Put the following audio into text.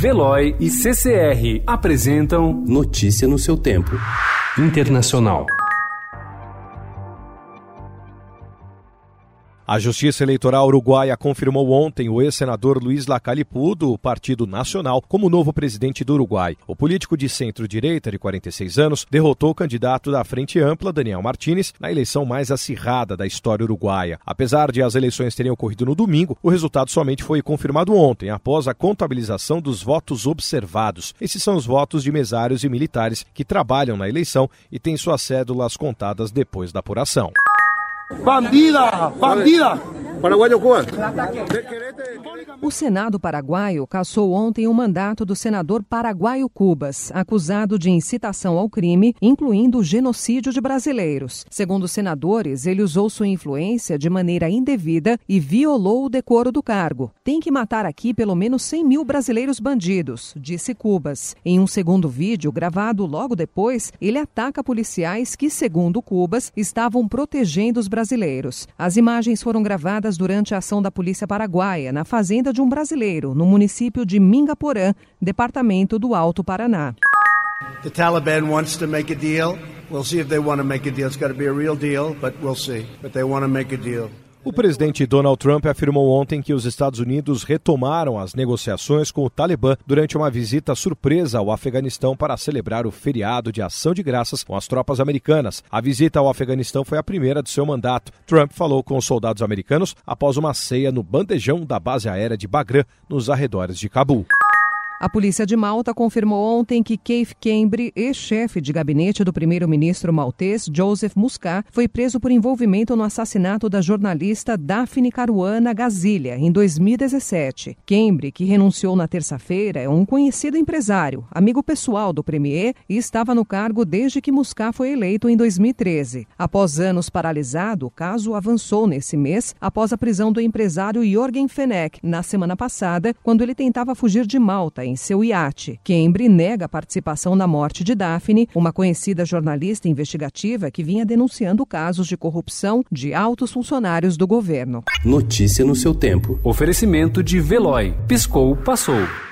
Veloy e CCR apresentam Notícia no seu tempo. Internacional. A Justiça Eleitoral Uruguaia confirmou ontem o ex-senador Luiz Lacalipu, do Partido Nacional, como novo presidente do Uruguai. O político de centro-direita, de 46 anos, derrotou o candidato da Frente Ampla, Daniel Martínez, na eleição mais acirrada da história uruguaia. Apesar de as eleições terem ocorrido no domingo, o resultado somente foi confirmado ontem, após a contabilização dos votos observados. Esses são os votos de mesários e militares que trabalham na eleição e têm suas cédulas contadas depois da apuração. Bandida! Bandida! O Senado paraguaio cassou ontem o mandato do senador paraguaio Cubas, acusado de incitação ao crime, incluindo o genocídio de brasileiros. Segundo os senadores, ele usou sua influência de maneira indevida e violou o decoro do cargo. Tem que matar aqui pelo menos 100 mil brasileiros bandidos, disse Cubas. Em um segundo vídeo, gravado logo depois, ele ataca policiais que, segundo Cubas, estavam protegendo os brasileiros. As imagens foram gravadas durante a ação da Polícia Paraguaia na fazenda de um brasileiro, no município de Mingaporã, departamento do Alto Paraná. The Taliban wants to make a deal. We'll see if they want to make a deal. It's got to be a real deal, but we'll see. But they want to make a deal. O presidente Donald Trump afirmou ontem que os Estados Unidos retomaram as negociações com o Talibã durante uma visita surpresa ao Afeganistão para celebrar o feriado de ação de graças com as tropas americanas. A visita ao Afeganistão foi a primeira do seu mandato. Trump falou com os soldados americanos após uma ceia no bandejão da base aérea de Bagram, nos arredores de Cabul. A polícia de Malta confirmou ontem que Keith Kembre, ex-chefe de gabinete do primeiro-ministro maltês Joseph Muscat, foi preso por envolvimento no assassinato da jornalista Daphne Caruana Gazilha em 2017. Kembre, que renunciou na terça-feira, é um conhecido empresário, amigo pessoal do premier e estava no cargo desde que Muscat foi eleito em 2013. Após anos paralisado, o caso avançou nesse mês após a prisão do empresário Jorgen Fenech na semana passada, quando ele tentava fugir de Malta em seu iate. Kembre nega a participação na morte de Daphne, uma conhecida jornalista investigativa que vinha denunciando casos de corrupção de altos funcionários do governo. Notícia no seu tempo. Oferecimento de Veloy. Piscou, passou.